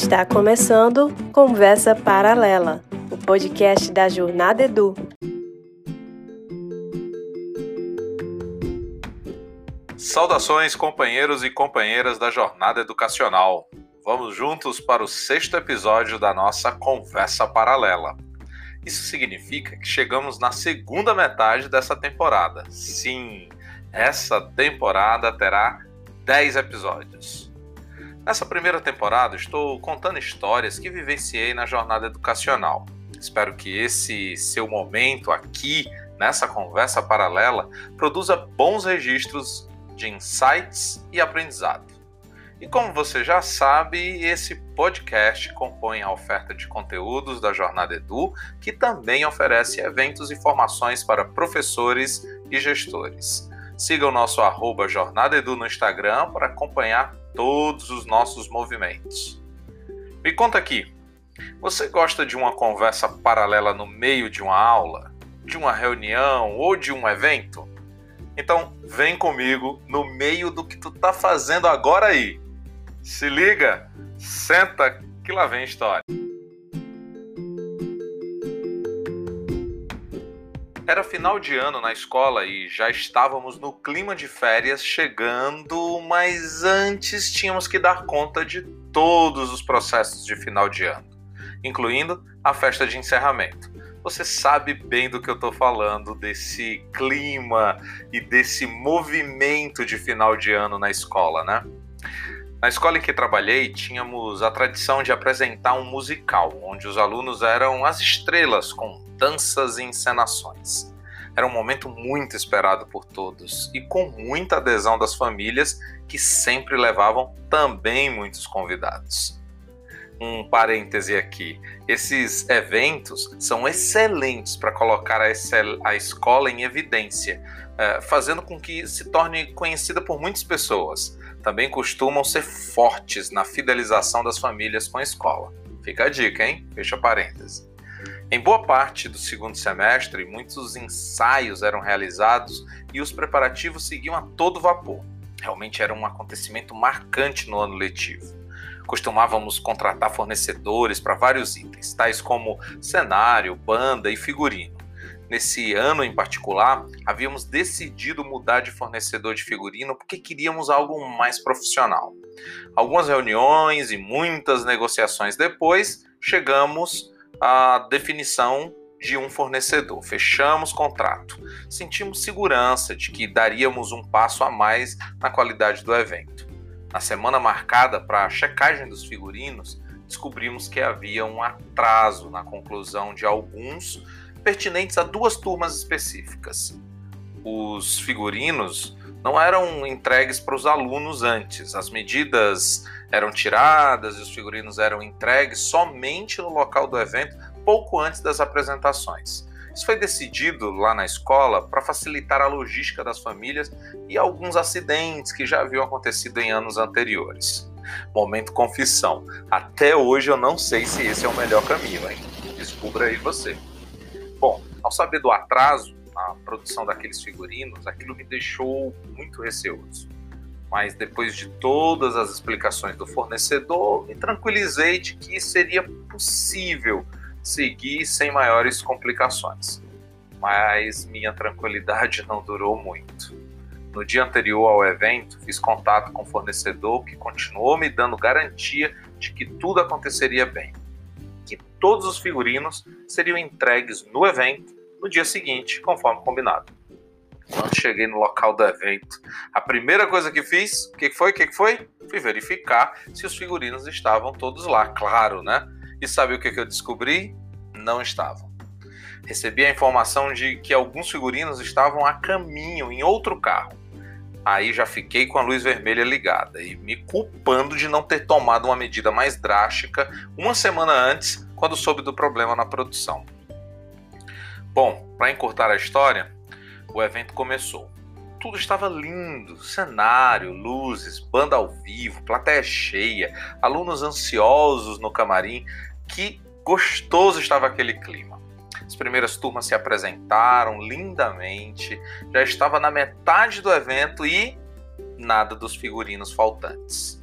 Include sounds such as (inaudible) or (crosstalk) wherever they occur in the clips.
Está começando Conversa Paralela, o podcast da Jornada Edu. Saudações, companheiros e companheiras da Jornada Educacional. Vamos juntos para o sexto episódio da nossa Conversa Paralela. Isso significa que chegamos na segunda metade dessa temporada. Sim, essa temporada terá 10 episódios. Nessa primeira temporada, estou contando histórias que vivenciei na jornada educacional. Espero que esse seu momento aqui, nessa conversa paralela, produza bons registros de insights e aprendizado. E como você já sabe, esse podcast compõe a oferta de conteúdos da Jornada Edu, que também oferece eventos e formações para professores e gestores. Siga o nosso arroba Jornada Edu no Instagram para acompanhar todos os nossos movimentos. Me conta aqui, você gosta de uma conversa paralela no meio de uma aula, de uma reunião ou de um evento? Então vem comigo no meio do que tu tá fazendo agora aí. Se liga, senta que lá vem história. Era final de ano na escola e já estávamos no clima de férias chegando, mas antes tínhamos que dar conta de todos os processos de final de ano, incluindo a festa de encerramento. Você sabe bem do que eu estou falando, desse clima e desse movimento de final de ano na escola, né? Na escola em que trabalhei, tínhamos a tradição de apresentar um musical, onde os alunos eram as estrelas com danças e encenações. Era um momento muito esperado por todos e com muita adesão das famílias que sempre levavam também muitos convidados. Um parêntese aqui: esses eventos são excelentes para colocar a, a, escola em evidência, eh, fazendo com que se torne conhecida por muitas pessoas. Também costumam ser fortes na fidelização das famílias com a escola. Fica a dica, hein? Fecha parênteses. Em boa parte do segundo semestre, muitos ensaios eram realizados e os preparativos seguiam a todo vapor. Realmente era um acontecimento marcante no ano letivo. Costumávamos contratar fornecedores para vários itens, tais como cenário, banda e figurino. Nesse ano em particular, havíamos decidido mudar de fornecedor de figurino porque queríamos algo mais profissional. Algumas reuniões e muitas negociações depois, chegamos a definição de um fornecedor. Fechamos contrato. Sentimos segurança de que daríamos um passo a mais na qualidade do evento. Na semana marcada para a checagem dos figurinos, descobrimos que havia um atraso na conclusão de alguns pertinentes a duas turmas específicas. Os figurinos não eram entregues para os alunos antes. As medidas eram tiradas e os figurinos eram entregues somente no local do evento, pouco antes das apresentações. Isso foi decidido lá na escola para facilitar a logística das famílias e alguns acidentes que já haviam acontecido em anos anteriores. Momento confissão. Até hoje eu não sei se esse é o melhor caminho, hein? Descubra aí você. Bom, ao saber do atraso, a produção daqueles figurinos, aquilo me deixou muito receoso. Mas depois de todas as explicações do fornecedor, me tranquilizei de que seria possível seguir sem maiores complicações. Mas minha tranquilidade não durou muito. No dia anterior ao evento, fiz contato com o fornecedor que continuou me dando garantia de que tudo aconteceria bem, que todos os figurinos seriam entregues no evento no dia seguinte, conforme combinado. Quando cheguei no local do evento, a primeira coisa que fiz, o que foi? Que foi? Fui verificar se os figurinos estavam todos lá, claro, né? E sabe o que eu descobri? Não estavam. Recebi a informação de que alguns figurinos estavam a caminho em outro carro. Aí já fiquei com a luz vermelha ligada e me culpando de não ter tomado uma medida mais drástica uma semana antes, quando soube do problema na produção. Bom, para encurtar a história, o evento começou. Tudo estava lindo: cenário, luzes, banda ao vivo, plateia cheia, alunos ansiosos no camarim. Que gostoso estava aquele clima. As primeiras turmas se apresentaram lindamente, já estava na metade do evento e nada dos figurinos faltantes.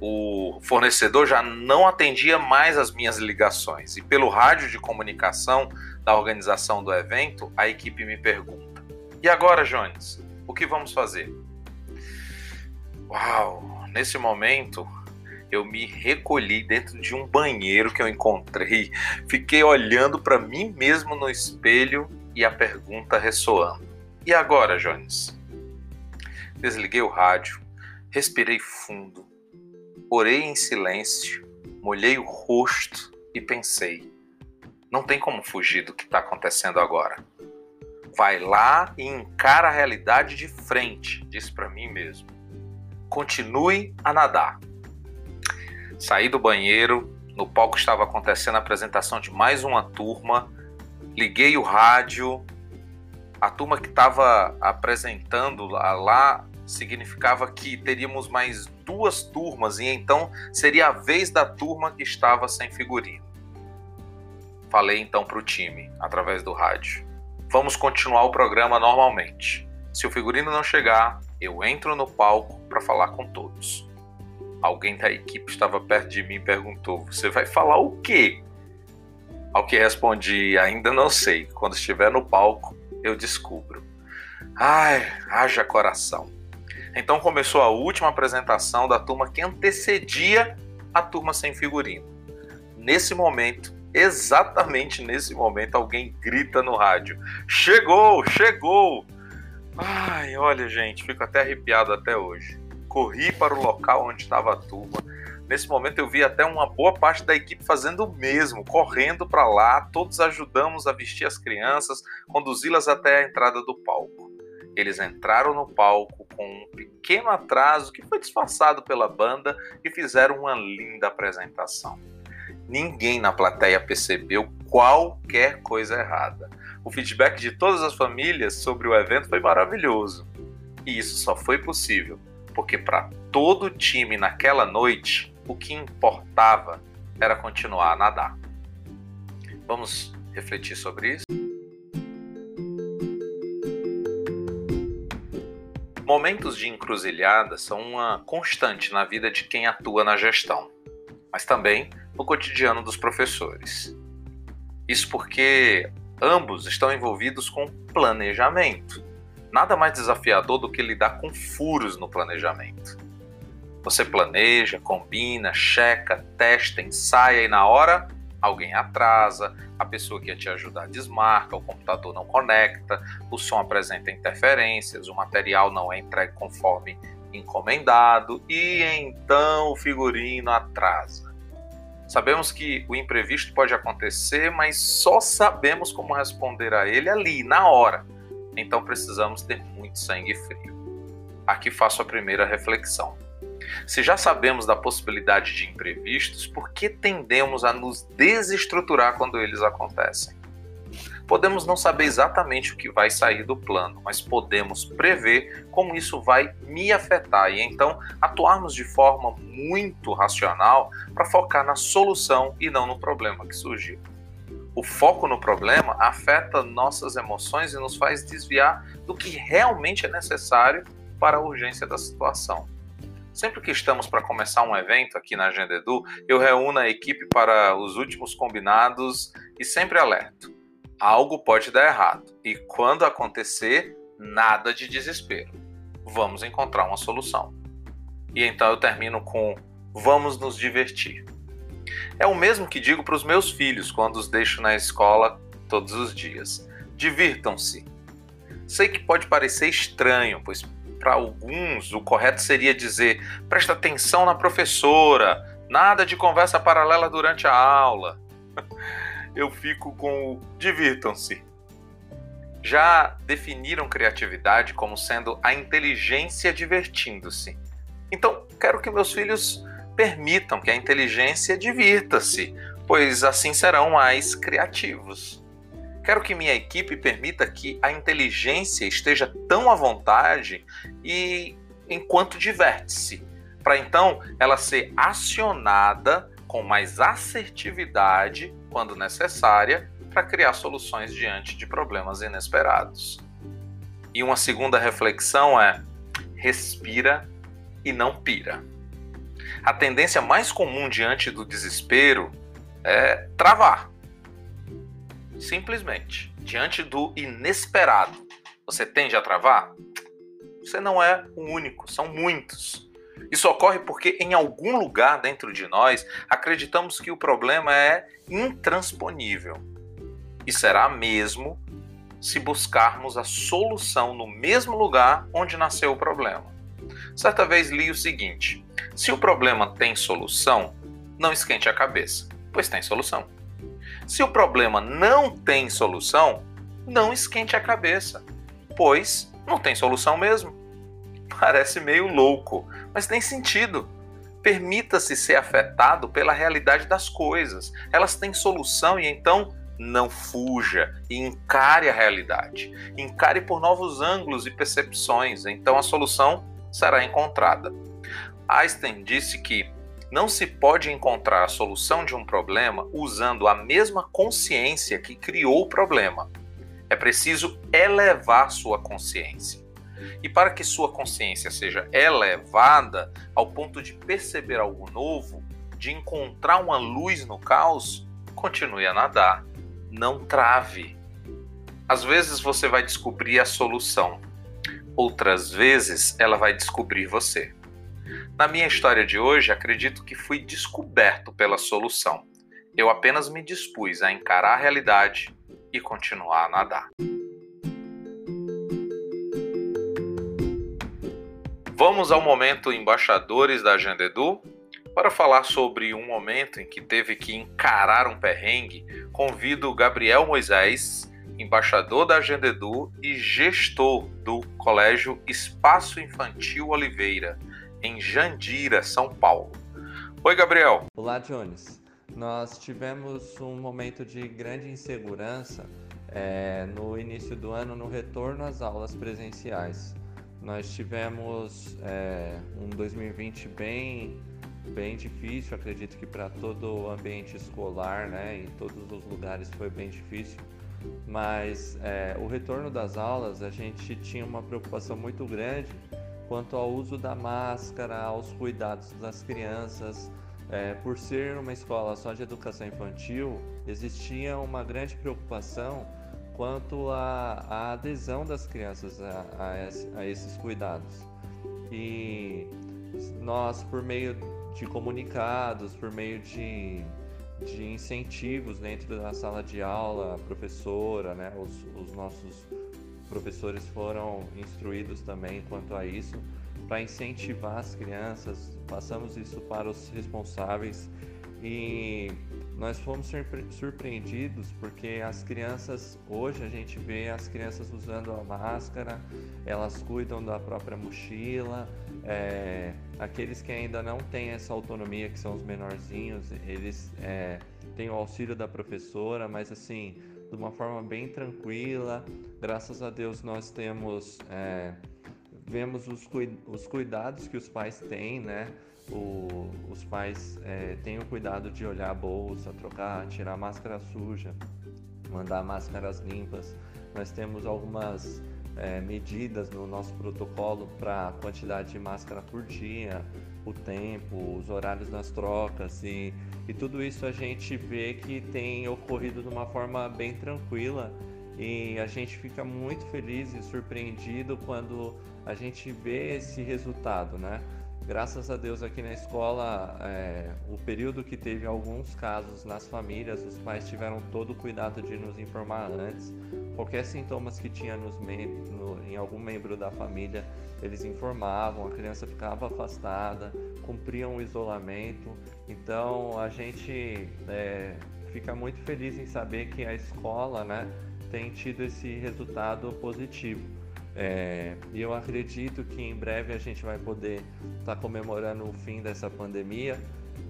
o fornecedor já não atendia mais as minhas ligações e pelo rádio de comunicação da organização do evento, a equipe me pergunta: "E agora, Jones, o que vamos fazer?" Uau, nesse momento eu me recolhi dentro de um banheiro que eu encontrei, fiquei olhando para mim mesmo no espelho e a pergunta ressoando: "E agora, Jones?" Desliguei o rádio, respirei fundo Orei em silêncio, molhei o rosto e pensei: não tem como fugir do que está acontecendo agora. Vai lá e encara a realidade de frente, disse para mim mesmo. Continue a nadar. Saí do banheiro, no palco estava acontecendo a apresentação de mais uma turma. Liguei o rádio. A turma que estava apresentando lá significava que teríamos mais duas turmas e então seria a vez da turma que estava sem figurino. Falei então para o time, através do rádio. Vamos continuar o programa normalmente. Se o figurino não chegar, eu entro no palco para falar com todos. Alguém da equipe estava perto de mim e perguntou: Você vai falar o quê? Ao que respondi: Ainda não sei. Quando estiver no palco, eu descubro. Ai, haja coração. Então começou a última apresentação da turma que antecedia a turma sem figurino. Nesse momento, exatamente nesse momento, alguém grita no rádio: Chegou, chegou! Ai, olha, gente, fico até arrepiado até hoje. Corri para o local onde estava a turma. Nesse momento eu vi até uma boa parte da equipe fazendo o mesmo, correndo para lá. Todos ajudamos a vestir as crianças, conduzi-las até a entrada do palco. Eles entraram no palco com um pequeno atraso que foi disfarçado pela banda e fizeram uma linda apresentação. Ninguém na plateia percebeu qualquer coisa errada. O feedback de todas as famílias sobre o evento foi maravilhoso. E isso só foi possível porque para todo time naquela noite, o que importava era continuar a nadar. Vamos refletir sobre isso? Momentos de encruzilhada são uma constante na vida de quem atua na gestão, mas também no cotidiano dos professores. Isso porque ambos estão envolvidos com planejamento. Nada mais desafiador do que lidar com furos no planejamento. Você planeja, combina, checa, testa, ensaia e na hora alguém atrasa, a pessoa que ia te ajudar desmarca, o computador não conecta, o som apresenta interferências, o material não é entregue conforme encomendado e então o figurino atrasa. Sabemos que o imprevisto pode acontecer, mas só sabemos como responder a ele ali, na hora. Então precisamos ter muito sangue frio. Aqui faço a primeira reflexão. Se já sabemos da possibilidade de imprevistos, por que tendemos a nos desestruturar quando eles acontecem? Podemos não saber exatamente o que vai sair do plano, mas podemos prever como isso vai me afetar e então atuarmos de forma muito racional para focar na solução e não no problema que surgiu. O foco no problema afeta nossas emoções e nos faz desviar do que realmente é necessário para a urgência da situação. Sempre que estamos para começar um evento aqui na Agenda Edu, eu reúno a equipe para os últimos combinados e sempre alerto. Algo pode dar errado e quando acontecer, nada de desespero. Vamos encontrar uma solução. E então eu termino com vamos nos divertir. É o mesmo que digo para os meus filhos quando os deixo na escola todos os dias. Divirtam-se. Sei que pode parecer estranho, pois para alguns, o correto seria dizer: presta atenção na professora, nada de conversa paralela durante a aula. (laughs) Eu fico com o divirtam-se. Já definiram criatividade como sendo a inteligência divertindo-se. Então, quero que meus filhos permitam que a inteligência divirta-se, pois assim serão mais criativos. Quero que minha equipe permita que a inteligência esteja tão à vontade e enquanto diverte-se, para então ela ser acionada com mais assertividade quando necessária para criar soluções diante de problemas inesperados. E uma segunda reflexão é: respira e não pira. A tendência mais comum diante do desespero é travar. Simplesmente. Diante do inesperado, você tende a travar? Você não é o único, são muitos. Isso ocorre porque em algum lugar dentro de nós acreditamos que o problema é intransponível. E será mesmo se buscarmos a solução no mesmo lugar onde nasceu o problema. Certa vez li o seguinte: se o problema tem solução, não esquente a cabeça, pois tem solução. Se o problema não tem solução, não esquente a cabeça, pois não tem solução mesmo. Parece meio louco, mas tem sentido. Permita-se ser afetado pela realidade das coisas. Elas têm solução e então não fuja e encare a realidade. Encare por novos ângulos e percepções, então a solução será encontrada. Einstein disse que não se pode encontrar a solução de um problema usando a mesma consciência que criou o problema. É preciso elevar sua consciência. E para que sua consciência seja elevada ao ponto de perceber algo novo, de encontrar uma luz no caos, continue a nadar. Não trave. Às vezes você vai descobrir a solução, outras vezes ela vai descobrir você. Na minha história de hoje, acredito que fui descoberto pela solução. Eu apenas me dispus a encarar a realidade e continuar a nadar. Vamos ao momento embaixadores da Agenda Edu para falar sobre um momento em que teve que encarar um perrengue. Convido Gabriel Moisés, embaixador da Agenda Edu e gestor do Colégio Espaço Infantil Oliveira, em Jandira, São Paulo. Oi, Gabriel. Olá, Jones. Nós tivemos um momento de grande insegurança é, no início do ano no retorno às aulas presenciais. Nós tivemos é, um 2020 bem, bem difícil, acredito que para todo o ambiente escolar, né, em todos os lugares foi bem difícil. Mas é, o retorno das aulas, a gente tinha uma preocupação muito grande quanto ao uso da máscara, aos cuidados das crianças. É, por ser uma escola só de educação infantil, existia uma grande preocupação quanto à, adesão das crianças a, a, a esses cuidados. E nós, por meio de comunicados, por meio de, de incentivos dentro da sala de aula, a professora, né, os, os nossos professores foram instruídos também quanto a isso, para incentivar as crianças, passamos isso para os responsáveis e nós fomos surpreendidos porque as crianças, hoje a gente vê as crianças usando a máscara, elas cuidam da própria mochila, é, aqueles que ainda não têm essa autonomia, que são os menorzinhos, eles é, têm o auxílio da professora, mas assim, de uma forma bem tranquila, graças a Deus nós temos, é, vemos os, os cuidados que os pais têm, né? o, os pais é, tenham cuidado de olhar a bolsa, trocar, tirar a máscara suja, mandar máscaras limpas. Nós temos algumas é, medidas no nosso protocolo para a quantidade de máscara por dia, o tempo, os horários das trocas e, e tudo isso a gente vê que tem ocorrido de uma forma bem tranquila e a gente fica muito feliz e surpreendido quando a gente vê esse resultado, né? Graças a Deus aqui na escola, é, o período que teve alguns casos nas famílias, os pais tiveram todo o cuidado de nos informar antes. Qualquer sintomas que tinha nos no, em algum membro da família, eles informavam, a criança ficava afastada, cumpriam o isolamento. Então a gente é, fica muito feliz em saber que a escola né, tem tido esse resultado positivo. É, e eu acredito que em breve a gente vai poder estar tá comemorando o fim dessa pandemia,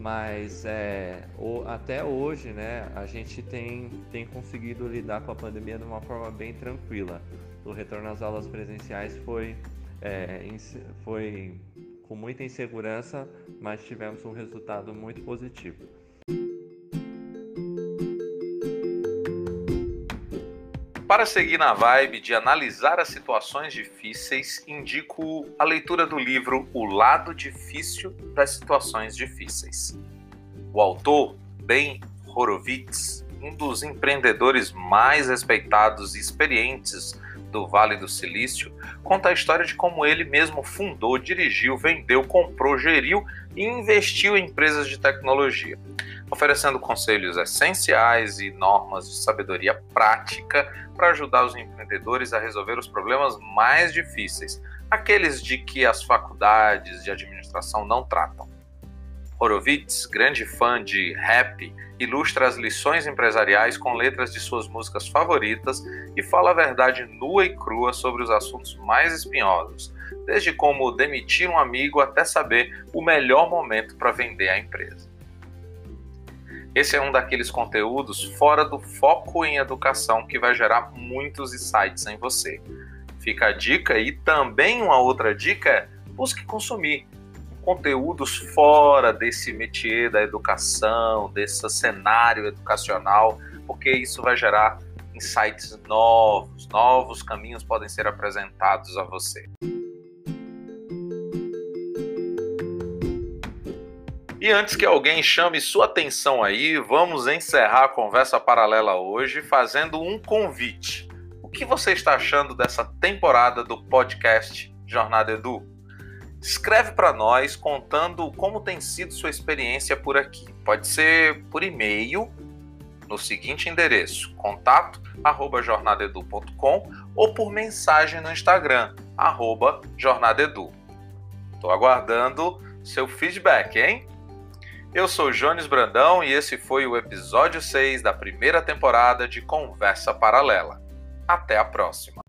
mas é, o, até hoje né, a gente tem, tem conseguido lidar com a pandemia de uma forma bem tranquila. O retorno às aulas presenciais foi, é, foi com muita insegurança, mas tivemos um resultado muito positivo. Para seguir na vibe de analisar as situações difíceis, indico a leitura do livro O Lado Difícil das Situações Difíceis. O autor, Ben Horowitz, um dos empreendedores mais respeitados e experientes do Vale do Silício, conta a história de como ele mesmo fundou, dirigiu, vendeu, comprou, geriu e investiu em empresas de tecnologia oferecendo conselhos essenciais e normas de sabedoria prática para ajudar os empreendedores a resolver os problemas mais difíceis, aqueles de que as faculdades de administração não tratam. Horowitz, grande fã de rap, ilustra as lições empresariais com letras de suas músicas favoritas e fala a verdade nua e crua sobre os assuntos mais espinhosos, desde como demitir um amigo até saber o melhor momento para vender a empresa. Esse é um daqueles conteúdos fora do foco em educação que vai gerar muitos insights em você. Fica a dica e também uma outra dica é busque consumir conteúdos fora desse métier da educação, desse cenário educacional, porque isso vai gerar insights novos, novos caminhos podem ser apresentados a você. E antes que alguém chame sua atenção aí, vamos encerrar a conversa paralela hoje fazendo um convite. O que você está achando dessa temporada do podcast Jornada Edu? Escreve para nós contando como tem sido sua experiência por aqui. Pode ser por e-mail no seguinte endereço: contato@jornadedu.com ou por mensagem no Instagram @jornadedu. Estou aguardando seu feedback, hein? Eu sou Jones Brandão e esse foi o episódio 6 da primeira temporada de Conversa Paralela. Até a próxima!